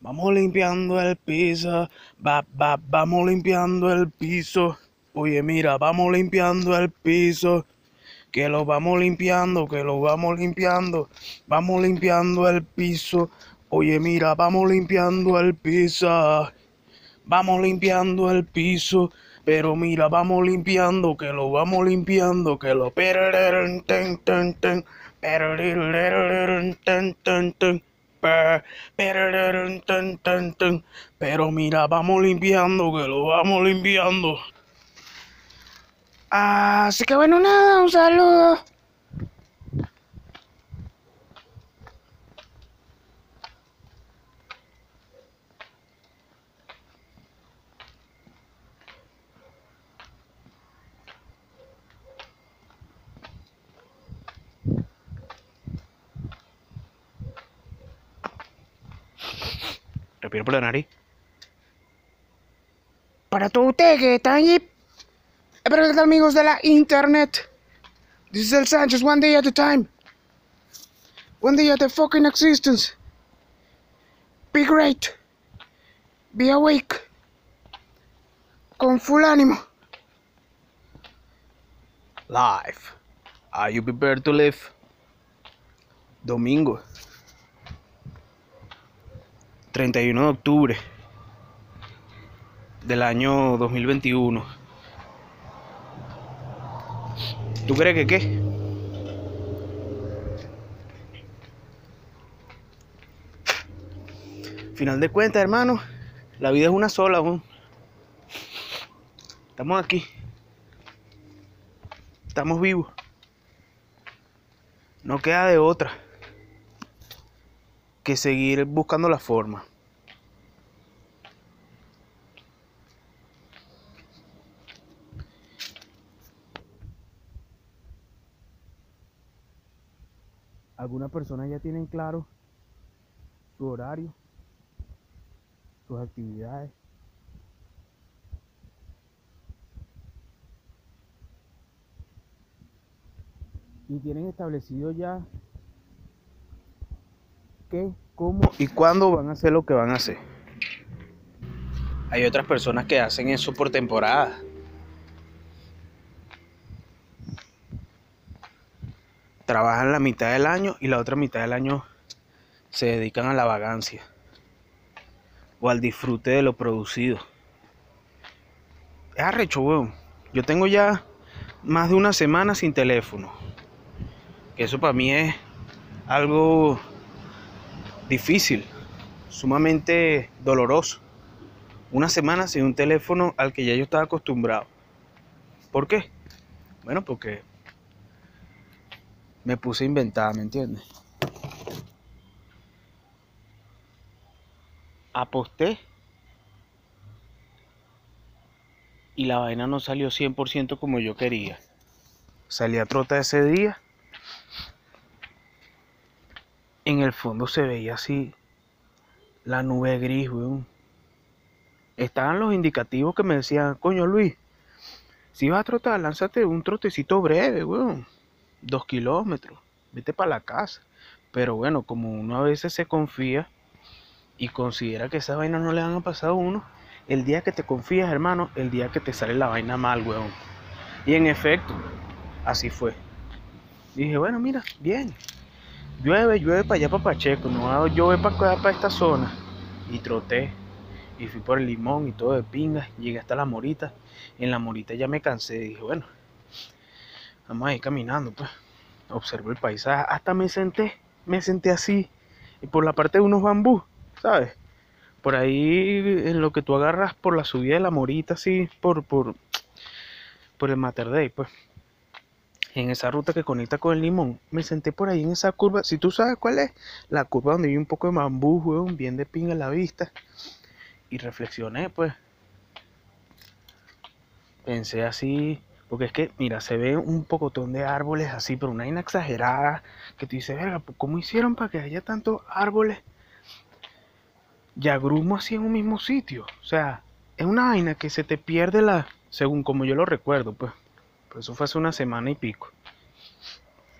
Vamos limpiando el piso, va, va, vamos limpiando el piso. Oye, mira, vamos limpiando el piso. Que lo vamos limpiando, que lo vamos limpiando. Vamos limpiando el piso. Oye, mira, vamos limpiando el piso. Vamos limpiando el piso. Pero mira, vamos limpiando, que lo vamos limpiando, que lo. Pero mira, vamos limpiando, que lo vamos limpiando. Así que bueno, nada, un saludo. Respiro por la nariz. Para todos ustedes que están allí, que están amigos de la internet. This is El Sánchez, one day at a time. One day at a fucking existence. Be great. Be awake. Con full ánimo. Live. Are you prepared to live? Domingo. 31 de octubre del año 2021. ¿Tú crees que qué? Final de cuentas, hermano, la vida es una sola. weón. Estamos aquí. Estamos vivos. No queda de otra que seguir buscando la forma. Algunas personas ya tienen claro su horario, sus actividades. Y tienen establecido ya qué, cómo y cuándo van a hacer lo que van a hacer. Hay otras personas que hacen eso por temporada. Trabajan la mitad del año y la otra mitad del año se dedican a la vagancia o al disfrute de lo producido. Es arrecho, weón. Yo tengo ya más de una semana sin teléfono. Que eso para mí es algo difícil, sumamente doloroso. Una semana sin un teléfono al que ya yo estaba acostumbrado. ¿Por qué? Bueno, porque me puse a inventar, ¿me entiendes? Aposté y la vaina no salió 100% como yo quería. Salí a trota ese día. En el fondo se veía así la nube gris, weón. Estaban los indicativos que me decían, coño Luis, si vas a trotar, lánzate un trotecito breve, weón. Dos kilómetros, vete para la casa. Pero bueno, como uno a veces se confía y considera que esa vaina no le van a pasar a uno, el día que te confías, hermano, el día que te sale la vaina mal, weón. Y en efecto, así fue. Dije, bueno, mira, bien. Llueve, llueve para allá, para Pacheco, no llover para acá, para esta zona. Y troté. Y fui por el limón y todo de pingas. Llegué hasta la morita. En la morita ya me cansé. Dije, bueno, vamos a ir caminando, pues. Observo el paisaje. Hasta me senté, me senté así. Y por la parte de unos bambús, ¿sabes? Por ahí, en lo que tú agarras por la subida de la morita, así, por, por, por el Mater Dei, pues. En esa ruta que conecta con el limón, me senté por ahí en esa curva. Si tú sabes cuál es, la curva donde hay un poco de bambú, weón, bien de pinga la vista. Y reflexioné, pues. Pensé así, Porque es que, mira, se ve un pocotón de árboles así, pero una vaina exagerada. Que tú dices, verga, ¿cómo hicieron para que haya tantos árboles? Yagrumo así en un mismo sitio. O sea, es una vaina que se te pierde la. Según como yo lo recuerdo, pues. Pues eso fue hace una semana y pico.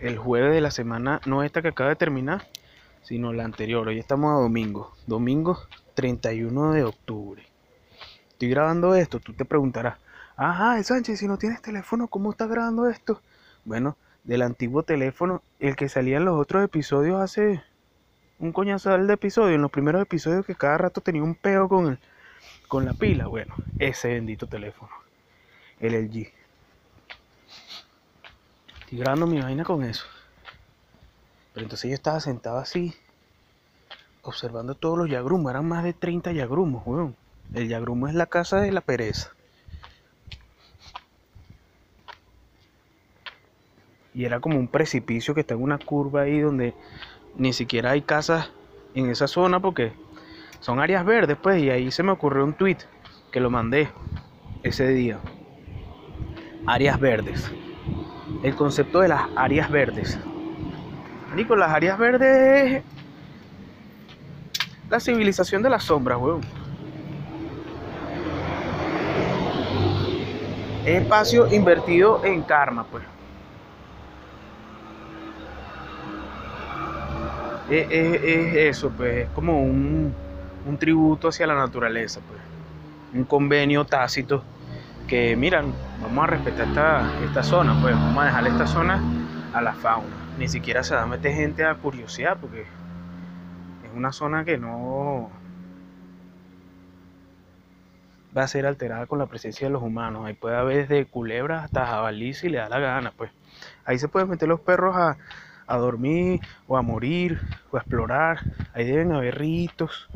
El jueves de la semana, no esta que acaba de terminar, sino la anterior. Hoy estamos a domingo. Domingo 31 de octubre. Estoy grabando esto, tú te preguntarás, ajá, Sánchez, si no tienes teléfono, ¿cómo estás grabando esto? Bueno, del antiguo teléfono, el que salía en los otros episodios hace un coñazal de episodio, en los primeros episodios que cada rato tenía un peo con, el, con la pila, bueno, ese bendito teléfono, el LG. Estoy grabando mi vaina con eso. Pero entonces yo estaba sentado así, observando todos los yagrumos, eran más de 30 yagrumos, weón. El yagrumo es la casa de la pereza. Y era como un precipicio que está en una curva ahí donde ni siquiera hay casas en esa zona porque son áreas verdes, pues. Y ahí se me ocurrió un tweet que lo mandé ese día. Áreas verdes. El concepto de las áreas verdes. Nico, las áreas verdes la civilización de las sombras, weón. Es espacio invertido en karma, pues. Es, eso, pues, es como un, un, tributo hacia la naturaleza, pues. Un convenio tácito que, miran, vamos a respetar esta, esta zona, pues, vamos a dejar esta zona a la fauna. Ni siquiera se va a meter gente a curiosidad, porque es una zona que no, va a ser alterada con la presencia de los humanos. Ahí puede haber desde culebras hasta jabalí si le da la gana, pues. Ahí se pueden meter los perros a, a dormir o a morir o a explorar. Ahí deben haber ritos,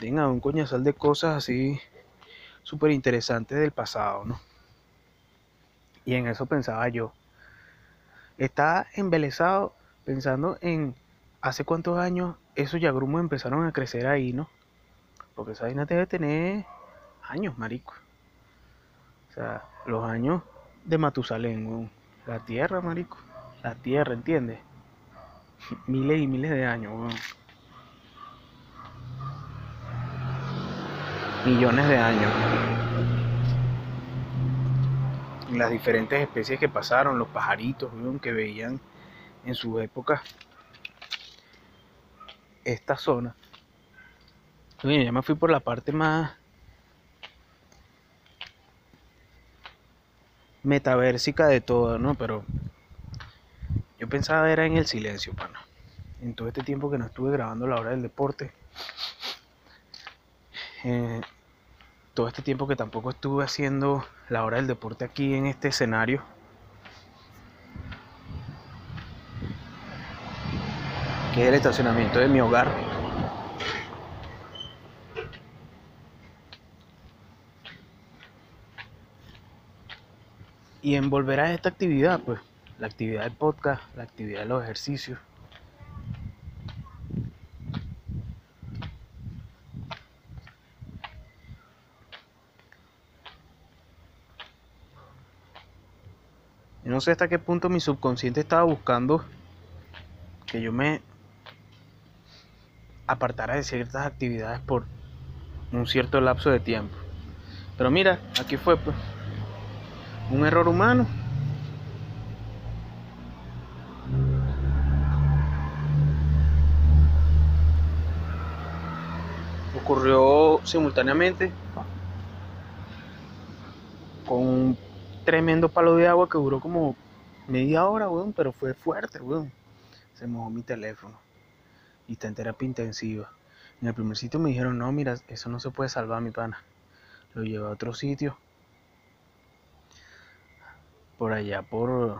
deben haber un coñazal de cosas así súper interesantes del pasado, ¿no? Y en eso pensaba yo. Estaba embelesado pensando en hace cuántos años esos yagrumos empezaron a crecer ahí, ¿no? Porque esa vaina debe tener años, marico. O sea, los años de Matusalén, La tierra, marico. La tierra, ¿entiendes? Miles y miles de años, Millones de años. Las diferentes especies que pasaron, los pajaritos, que veían en su época esta zona. ya me fui por la parte más metaversica de todo, ¿no? Pero pensaba era en el silencio, pana. En todo este tiempo que no estuve grabando la hora del deporte. Eh, todo este tiempo que tampoco estuve haciendo la hora del deporte aquí en este escenario. Que es el estacionamiento de mi hogar. y en volver a esta actividad, pues la actividad del podcast, la actividad de los ejercicios. No sé hasta qué punto mi subconsciente estaba buscando que yo me apartara de ciertas actividades por un cierto lapso de tiempo. Pero mira, aquí fue pues un error humano. Ocurrió simultáneamente con un tremendo palo de agua que duró como media hora, weón, pero fue fuerte, weón. Se mojó mi teléfono y está en terapia intensiva. En el primer sitio me dijeron, no, mira, eso no se puede salvar, mi pana. Lo llevé a otro sitio por allá por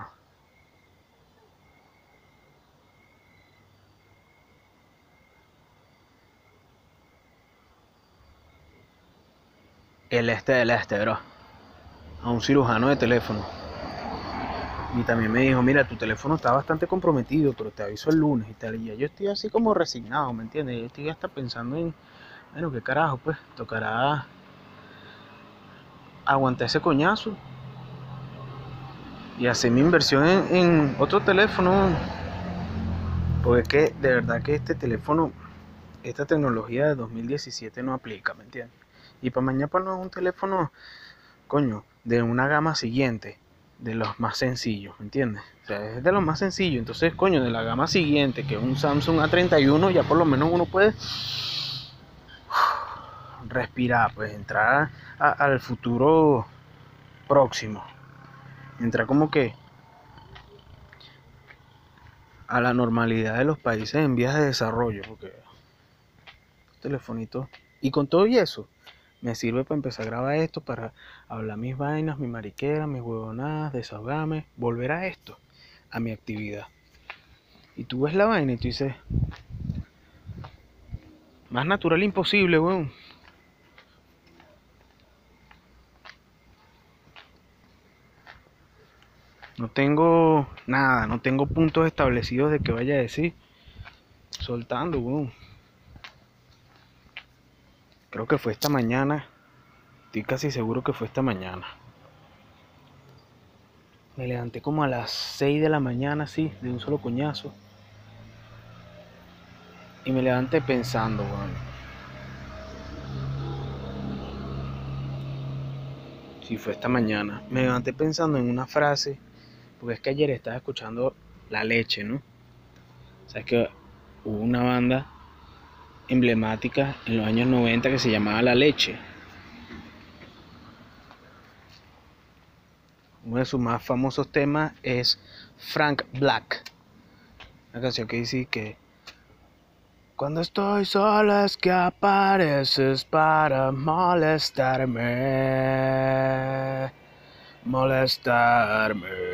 el este del este, bro. A un cirujano de teléfono. Y también me dijo, mira, tu teléfono está bastante comprometido, pero te aviso el lunes y tal. Y yo estoy así como resignado, ¿me entiendes? Yo estoy hasta pensando en, bueno, qué carajo, pues, tocará aguantar ese coñazo y hacer mi inversión en, otro teléfono. Porque de verdad que este teléfono, esta tecnología de 2017 no aplica, ¿me entiendes? Y para mañana es un teléfono, coño, de una gama siguiente, de los más sencillos, ¿me entiendes? O sea, es de los más sencillos. Entonces, coño, de la gama siguiente, que es un Samsung A31, ya por lo menos uno puede respirar, pues entrar al futuro próximo. Entrar como que a la normalidad de los países en vías de desarrollo, porque telefonito y con todo y eso me sirve para empezar a grabar esto, para hablar mis vainas, mi mariquera, mis huevonadas, desahogarme, volver a esto, a mi actividad. Y tú ves la vaina y tú dices, más natural imposible, weón. No tengo nada, no tengo puntos establecidos de que vaya a decir. Soltando, weón. Creo que fue esta mañana. Estoy casi seguro que fue esta mañana. Me levanté como a las 6 de la mañana, así, de un solo coñazo. Y me levanté pensando, weón. Si fue esta mañana. Me levanté pensando en una frase. Porque es que ayer estaba escuchando La Leche, ¿no? Sabes que hubo una banda emblemática en los años 90 que se llamaba La Leche. Uno de sus más famosos temas es Frank Black. Una canción que dice que cuando estoy sola es que apareces para molestarme. Molestarme.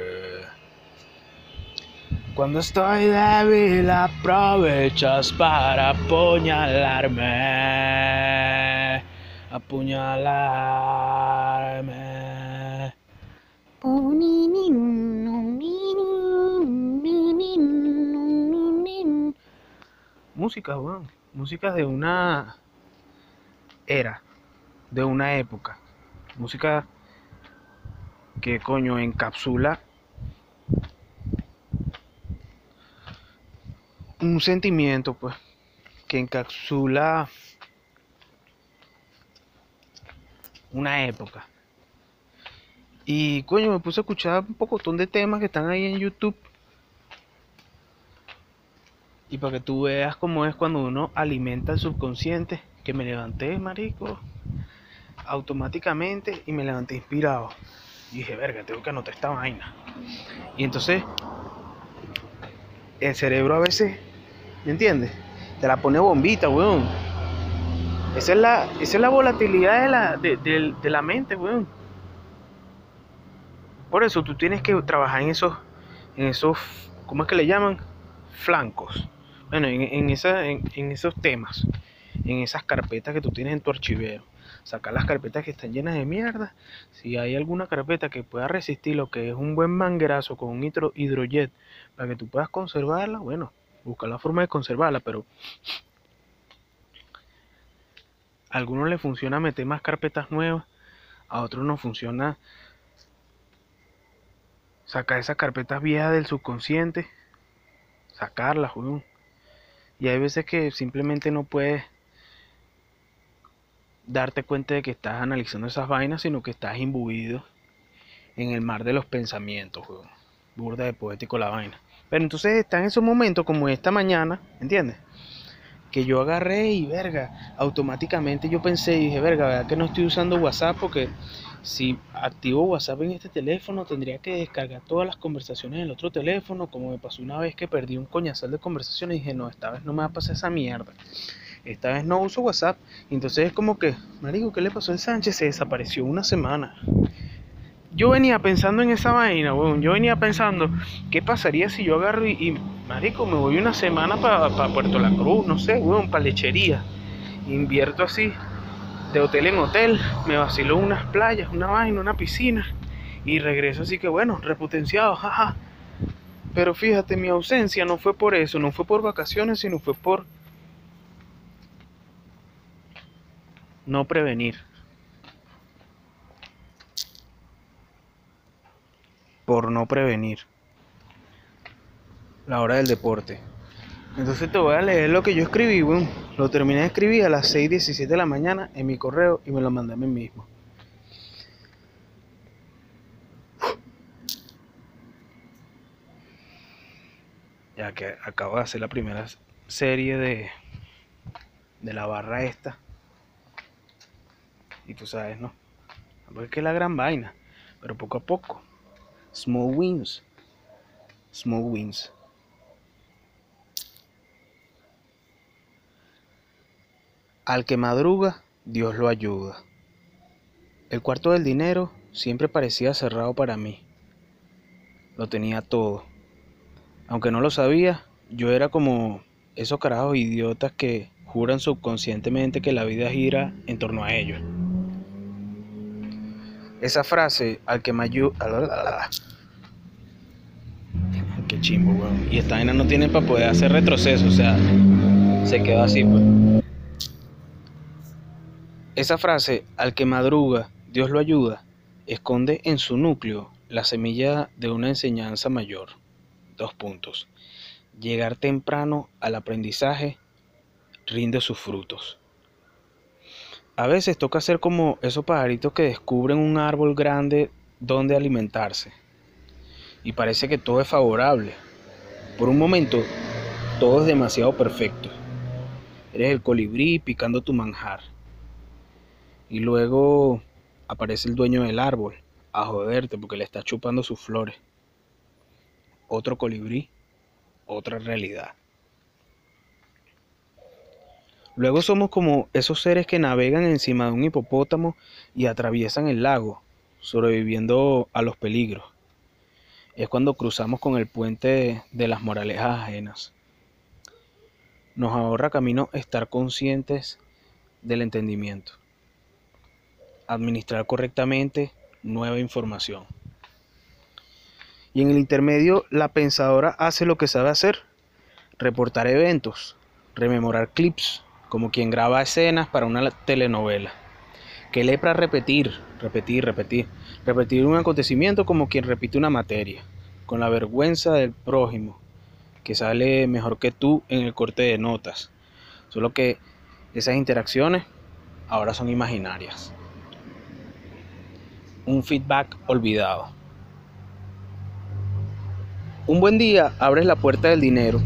Cuando estoy débil aprovechas para apuñalarme. Apuñalarme. Música, weón. Música de una era, de una época. Música que coño encapsula un sentimiento, pues, que encapsula una época. Y coño, me puse a escuchar un pocotón de temas que están ahí en YouTube. Y para que tú veas cómo es cuando uno alimenta el subconsciente. Que me levanté, marico, automáticamente y me levanté inspirado. Y dije, verga, tengo que anotar esta vaina. Y entonces, el cerebro a veces ¿Me entiendes? Te la pone bombita, weón. Esa es la, esa es la volatilidad de la, de, la mente, weón. Por eso tú tienes que trabajar en esos, en esos, ¿cómo es que le llaman? Flancos. Bueno, en, en, en, en esos temas, en esas carpetas que tú tienes en tu archivero sacar las carpetas que están llenas de mierda. Si hay alguna carpeta que pueda resistir lo que es un buen manguerazo con un hidro, hidrojet para que tú puedas conservarla, bueno, buscar la forma de conservarla, pero a algunos les funciona meter más carpetas nuevas, a otros no funciona sacar esas carpetas viejas del subconsciente, sacarlas, Y hay veces que simplemente no puedes darte cuenta de que estás analizando esas vainas, sino que estás imbuido en el mar de los pensamientos, Burda de poético la vaina. Pero entonces está en esos momentos como esta mañana, ¿entiendes? Que yo agarré y verga, automáticamente yo pensé y dije, verga, ¿verdad que no estoy usando WhatsApp? Porque si activo WhatsApp en este teléfono tendría que descargar todas las conversaciones en el otro teléfono, como me pasó una vez que perdí un coñazal de conversaciones y dije, no, esta vez no me va a pasar esa mierda. Esta vez no uso WhatsApp. entonces es como que, marico, ¿qué le pasó a Sánchez? Se desapareció una semana yo venía pensando en esa vaina, weón. Yo venía pensando, ¿qué pasaría si yo agarro y, marico, me voy una semana para Puerto La Cruz, no sé, weón, para lechería. Invierto así, de hotel en hotel, me vacilo unas playas, una vaina, una piscina. Y regreso así que, bueno, repotenciado, jaja. Pero fíjate, mi ausencia no fue por eso, no fue por vacaciones, sino fue por no prevenir. Por no prevenir. La hora del deporte. Entonces te voy a leer lo que yo escribí, bueno, lo terminé de escribir a las 6.17 de la mañana en mi correo y me lo mandé a mí mismo. Ya que acabo de hacer la primera serie de, de la barra esta. Y tú sabes, ¿no? Porque es la gran vaina. Pero poco a poco. Small wins. Small wins. Al que madruga, Dios lo ayuda. El cuarto del dinero siempre parecía cerrado para mí. Lo tenía todo. Aunque no lo sabía, yo era como esos carajos idiotas que juran subconscientemente que la vida gira en torno a ellos. Esa frase, al que me ayuda... Chimbo, weón. Y esta vaina no tiene para poder hacer retroceso, o sea, se quedó así, pues. Esa frase, al que madruga, Dios lo ayuda, esconde en su núcleo la semilla de una enseñanza mayor. Dos puntos. Llegar temprano al aprendizaje rinde sus frutos. A veces toca ser como esos pajaritos que descubren un árbol grande donde alimentarse. Y parece que todo es favorable. Por un momento, todo es demasiado perfecto. Eres el colibrí picando tu manjar. Y luego aparece el dueño del árbol a joderte porque le está chupando sus flores. Otro colibrí, otra realidad. Luego somos como esos seres que navegan encima de un hipopótamo y atraviesan el lago, sobreviviendo a los peligros. Es cuando cruzamos con el puente de las moralejas ajenas. Nos ahorra camino estar conscientes del entendimiento. Administrar correctamente nueva información. Y en el intermedio, la pensadora hace lo que sabe hacer, reportar eventos, rememorar clips, como quien graba escenas para una telenovela. Que lepra repetir, repetir, repetir, repetir un acontecimiento como quien repite una materia, con la vergüenza del prójimo, que sale mejor que tú en el corte de notas. Solo que esas interacciones ahora son imaginarias. Un feedback olvidado. Un buen día abres la puerta del dinero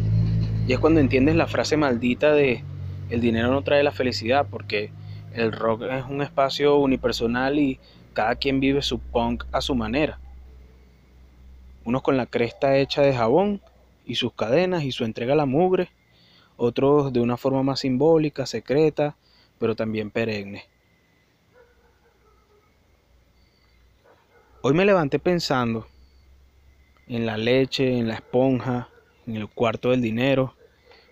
y es cuando entiendes la frase maldita de el dinero no trae la felicidad porque el rock es un espacio unipersonal y cada quien vive su punk a su manera. Unos con la cresta hecha de jabón y sus cadenas y su entrega a la mugre, otros de una forma más simbólica, secreta, pero también perenne. Hoy me levanté pensando en la leche, en la esponja, en el cuarto del dinero,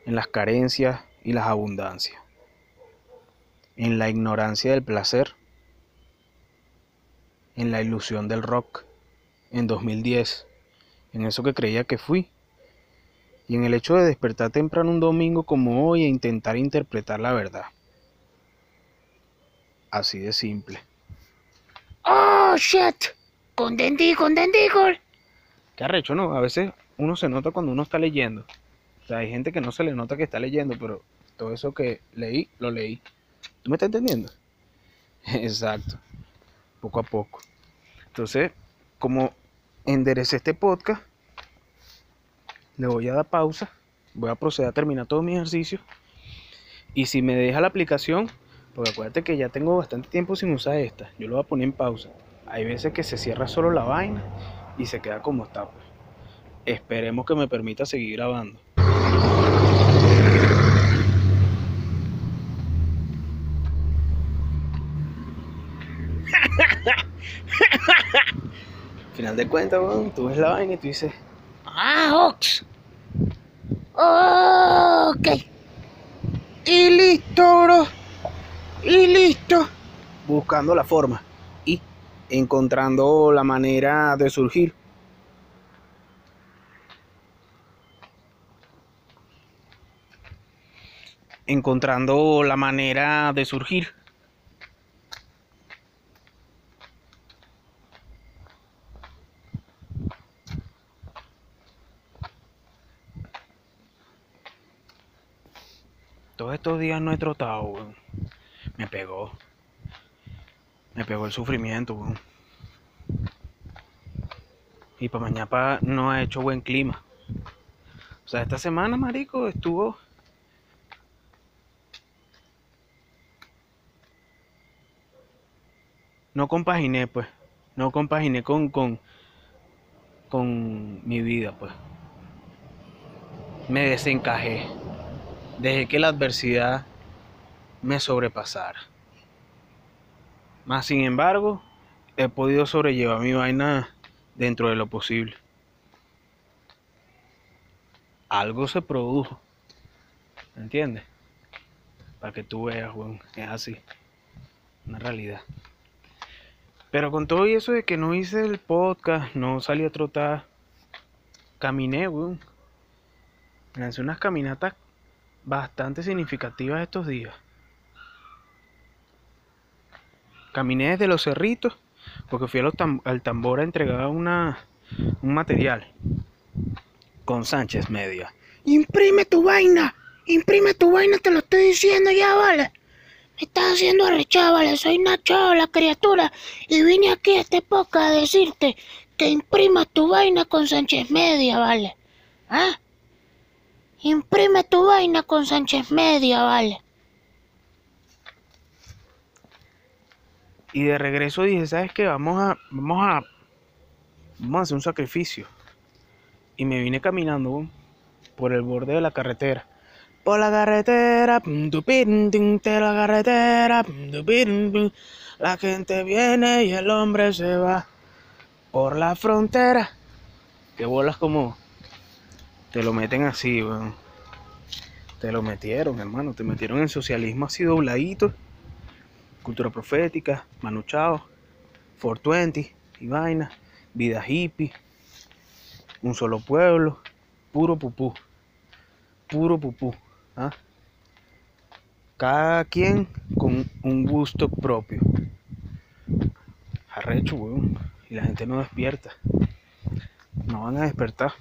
en las carencias y las abundancias, en la ignorancia del placer, en la ilusión del rock, en 2010, en eso que creía que fui, y en el hecho de despertar temprano un domingo como hoy e intentar interpretar la verdad. Así de simple. ¡Oh, shit! ¡Contentí, contentico! Qué arrecho, ¿no? A veces uno se nota cuando uno está leyendo hay gente que no se le nota que está leyendo, pero todo eso que leí, lo leí. ¿Tú me estás entendiendo? Exacto. Poco a poco. Entonces, como enderecé este podcast, le voy a dar pausa. Voy a proceder a terminar todos mis ejercicios. Y si me deja la aplicación, porque acuérdate que ya tengo bastante tiempo sin usar esta, yo lo voy a poner en pausa. Hay veces que se cierra solo la vaina y se queda como está. Pues. Esperemos que me permita seguir grabando. Final de cuentas, tú ves la vaina y tú dices, ¡Ah, Ox! Ok. Y listo, bro. Y listo. Buscando la forma y encontrando la manera de surgir. Encontrando la manera de surgir. Todos estos días no he trotado, weón. Me pegó. Me pegó el sufrimiento, weón. Y para mañana no ha hecho buen clima. O sea, esta semana, marico, estuvo... No compaginé, pues. No compaginé con, con, con mi vida, pues. Me desencajé. Dejé que la adversidad me sobrepasara. Más sin embargo, he podido sobrellevar mi vaina dentro de lo posible. Algo se produjo. ¿Me entiendes? Para que tú veas, weón. Es así. Una realidad. Pero con todo eso de que no hice el podcast, no salí a trotar, caminé, weón. Me lancé unas caminatas bastante significativas estos días. Caminé desde los cerritos porque fui al tambor a entregar una, un material con Sánchez Media. Imprime tu vaina, imprime tu vaina, te lo estoy diciendo ya, vale. Me estás haciendo arrechar, vale. Soy Nacho, la criatura, y vine aquí a esta época a decirte que imprima tu vaina con Sánchez Media, vale. ¿Ah? Imprime tu vaina con Sánchez Media, vale. Y de regreso dije, ¿sabes qué? Vamos a, vamos a, vamos a hacer un sacrificio. Y me vine caminando por el borde de la carretera. Por la carretera, la carretera, la gente viene y el hombre se va por la frontera. Que bolas como te lo meten así, weón. Te lo metieron, hermano. Te metieron en socialismo así dobladito. Cultura profética, Manu Chao, 420 y vaina, vida hippie, un solo pueblo, puro pupú, puro pupú. ¿ah? Cada quien con un gusto propio. Arrecho, weón. Y la gente no despierta. No van a despertar.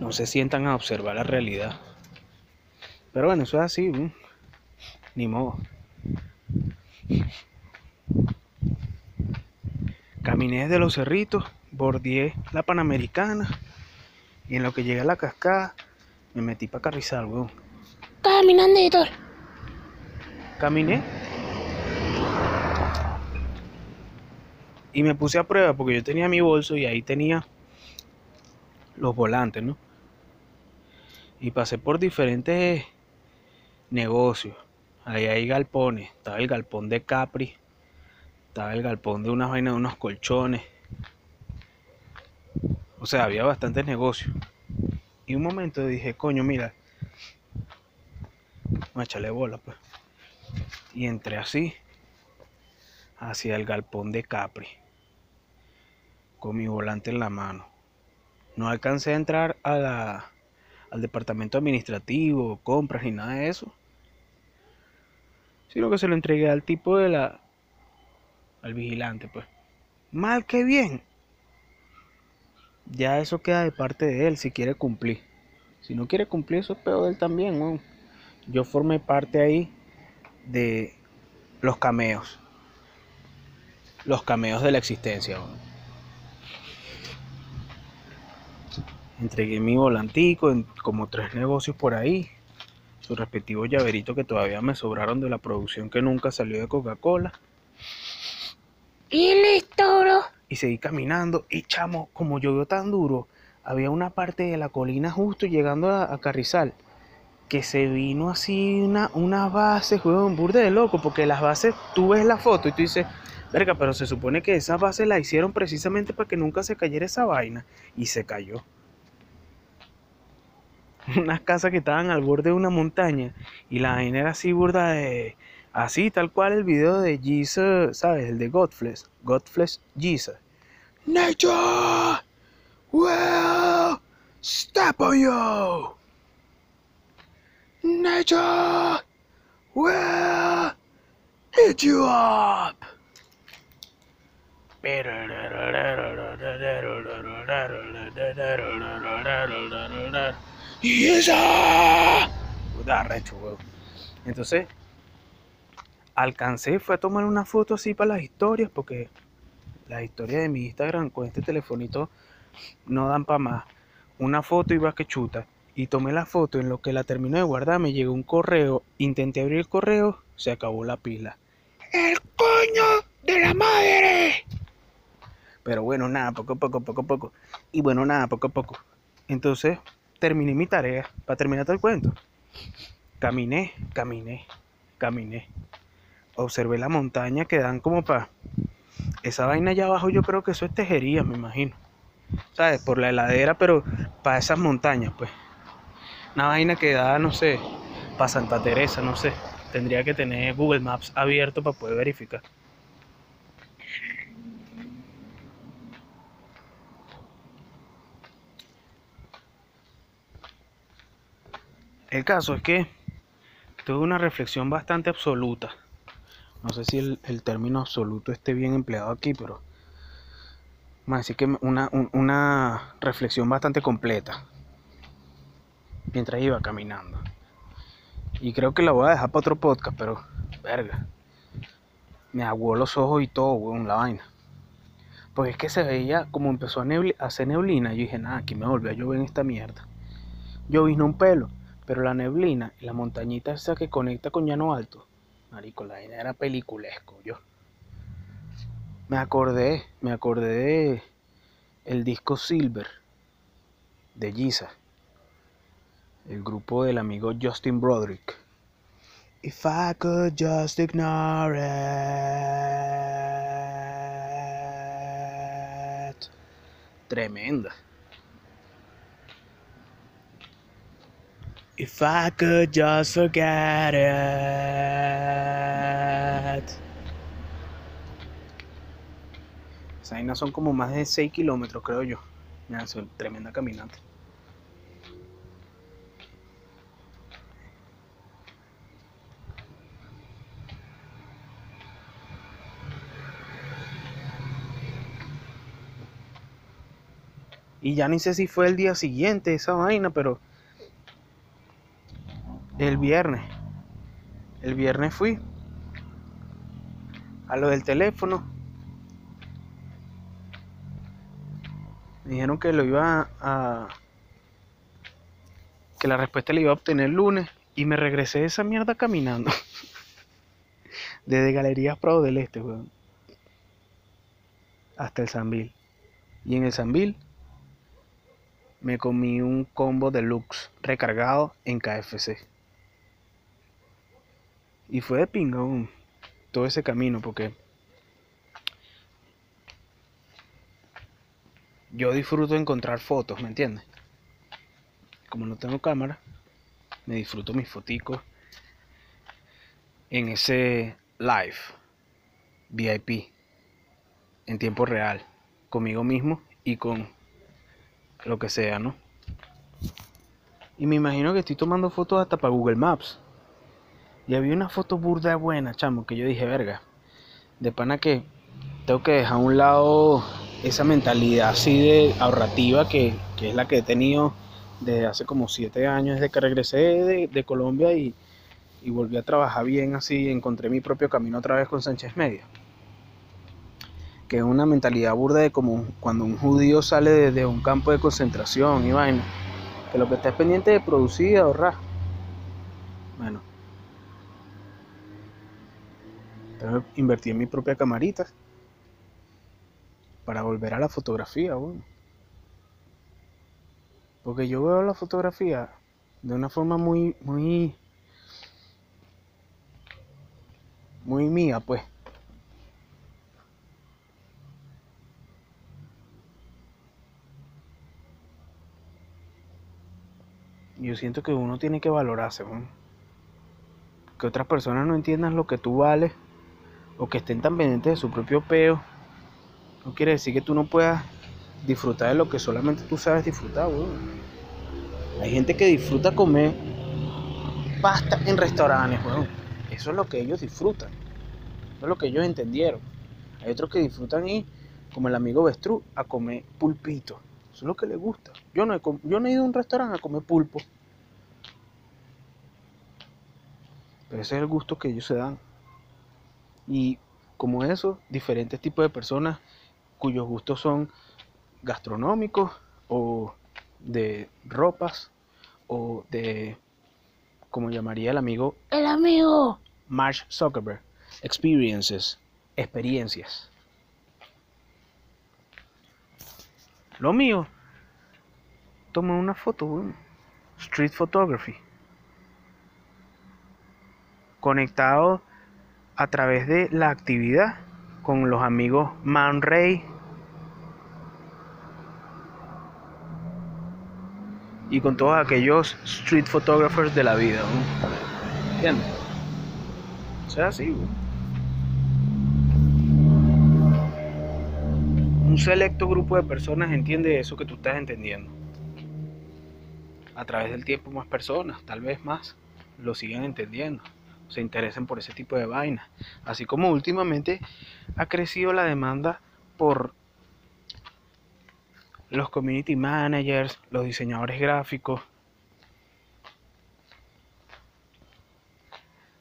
No se sientan a observar la realidad. Pero bueno, eso es así. Ni modo. Caminé desde los cerritos, bordeé la Panamericana y en lo que llegué a la cascada me metí para Carrizal, weón. Caminandito. Caminé. Y me puse a prueba porque yo tenía mi bolso y ahí tenía los volantes, ¿no? Y pasé por diferentes negocios. Ahí hay galpones. Estaba el galpón de Capri. Estaba el galpón de unas vainas de unos colchones. O sea, había bastantes negocios. Y un momento dije, coño, mira. A echarle bola, pues. Y entré así. Hacia el galpón de Capri. Con mi volante en la mano. No alcancé a entrar a la, al departamento administrativo, compras ni nada de eso. Sino que se lo entregué al tipo de la al vigilante pues. Mal que bien. Ya eso queda de parte de él si quiere cumplir. Si no quiere cumplir eso es peor de él también yo formé parte ahí de los cameos. Los cameos de la existencia entregué mi volantico en como tres negocios por ahí sus respectivos llaveritos que todavía me sobraron de la producción que nunca salió de Coca-Cola. Y listo, bro. Y seguí caminando y chamo, como llovió tan duro, había una parte de la colina justo llegando a, Carrizal que se vino así una, una base, un burde de loco, porque las bases, tú ves la foto y tú dices, verga, pero se supone que esas bases la hicieron precisamente para que nunca se cayera esa vaina, y se cayó. unas casas que estaban al borde de una montaña y la vaina era así burda de así tal cual el video de Jesus, ¿sabes? El de Godflesh, Godflesh Jesus. Nature will step on you. Nature will hit you up. Y esa burda arrecho, weón. Entonces, alcancé, fue a tomar una foto así para las historias, porque las historias de mi Instagram con este telefonito no dan para más. Una foto iba que chuta. Y tomé la foto, en lo que la terminé de guardar me llegó un correo, intenté abrir el correo, se acabó la pila. ¡El coño de la madre! Pero bueno, nada, poco a poco, poco a poco. Y bueno, nada, poco a poco. Entonces, terminé mi tarea para terminar todo el cuento. Caminé, caminé, caminé. Observé la montaña que dan como para... Esa vaina allá abajo yo creo que eso es tejería, me imagino. ¿Sabes? Por la heladera, pero para esas montañas, pues. Una vaina que da, no sé, para Santa Teresa, no sé. Tendría que tener Google Maps abierto para poder verificar. El caso es que tuve una reflexión bastante absoluta. No sé si el, término absoluto esté bien empleado aquí, pero más así que una, un- una reflexión bastante completa mientras iba caminando. Y creo que la voy a dejar para otro podcast, pero verga. Me aguó los ojos y todo, weón, la vaina. Porque es que se veía como empezó a, a hacer neblina. Yo dije, nada, aquí me volvió a llover en esta mierda. Yo vino un pelo, pero la neblina y la montañita esa que conecta con Llano Alto, marico, la era peliculesco, yo. Me acordé, me acordé de el disco Silver de Giza, el grupo del amigo Justin Broderick. If I could just ignore it. Tremenda. If I could just forget it. Esas son como más de 6 kilómetros, creo yo. Mira, son tremenda caminata. Y ya ni sé si fue el día siguiente esa vaina, pero el viernes. El viernes fui a lo del teléfono. Me dijeron que lo iba a. que la respuesta la iba a obtener el lunes. Y me regresé de esa mierda caminando. Desde Galerías Prado del Este, weón. Hasta el Sambil. Y en el Sambil me comí un combo deluxe recargado en KFC. Y fue de pinga weón, todo ese camino porque yo disfruto encontrar fotos, ¿me entiendes? Como no tengo cámara, me disfruto mis foticos en ese live VIP en tiempo real, conmigo mismo y con lo que sea, ¿no? Y me imagino que estoy tomando fotos hasta para Google Maps. Y había una foto burda buena, chamo, que yo dije, verga, de pana que tengo que dejar a un lado esa mentalidad así de ahorrativa que, que es la que he tenido desde hace como siete años, desde que regresé de, Colombia y, y volví a trabajar bien así, encontré mi propio camino otra vez con Sánchez Media. Que es una mentalidad burda de como cuando un judío sale de, un campo de concentración y vaina, que lo que está es pendiente de producir y ahorrar. Bueno, tengo que invertir en mi propia camarita para volver a la fotografía, bueno. Porque yo veo la fotografía de una forma muy, muy, muy mía, pues. Yo siento que uno tiene que valorarse. Que otras personas no entiendan lo que tú vales o que estén tan pendientes de su propio peo, no quiere decir que tú no puedas disfrutar de lo que solamente tú sabes disfrutar. Hay gente que disfruta comer pasta en restaurantes, weón. Eso es lo que ellos disfrutan. Eso es lo que ellos entendieron. Hay otros que disfrutan ir, como el amigo Vestru, a comer pulpito. Eso es lo que les gusta. Yo no he, yo no he ido a un restaurante a comer pulpo. Pero ese es el gusto que ellos se dan. Y como eso, diferentes tipos de personas cuyos gustos son gastronómicos o de ropas o de, como llamaría el amigo El amigo. Mark Zuckerberg, experiences, experiencias. Lo mío, tomé una foto, street photography, conectado a través de la actividad con los amigos Man Ray y con todos aquellos street photographers de la vida. ¿Entiendes? O sea, así. Un selecto grupo de personas entiende eso que tú estás entendiendo. A través del tiempo más personas, tal vez más, lo siguen entendiendo. Se interesen por ese tipo de vainas. Así como últimamente ha crecido la demanda por los community managers, los diseñadores gráficos,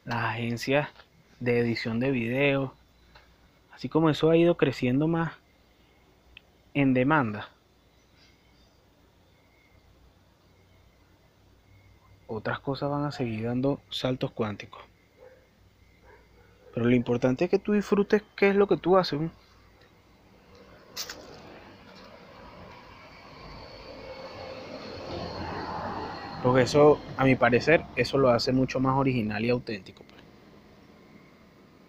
las agencias de edición de video, así como eso ha ido creciendo más en demanda. Otras cosas van a seguir dando saltos cuánticos. Pero lo importante es que tú disfrutes qué es lo que tú haces. Porque eso, a mi parecer, eso lo hace mucho más original y auténtico. pues.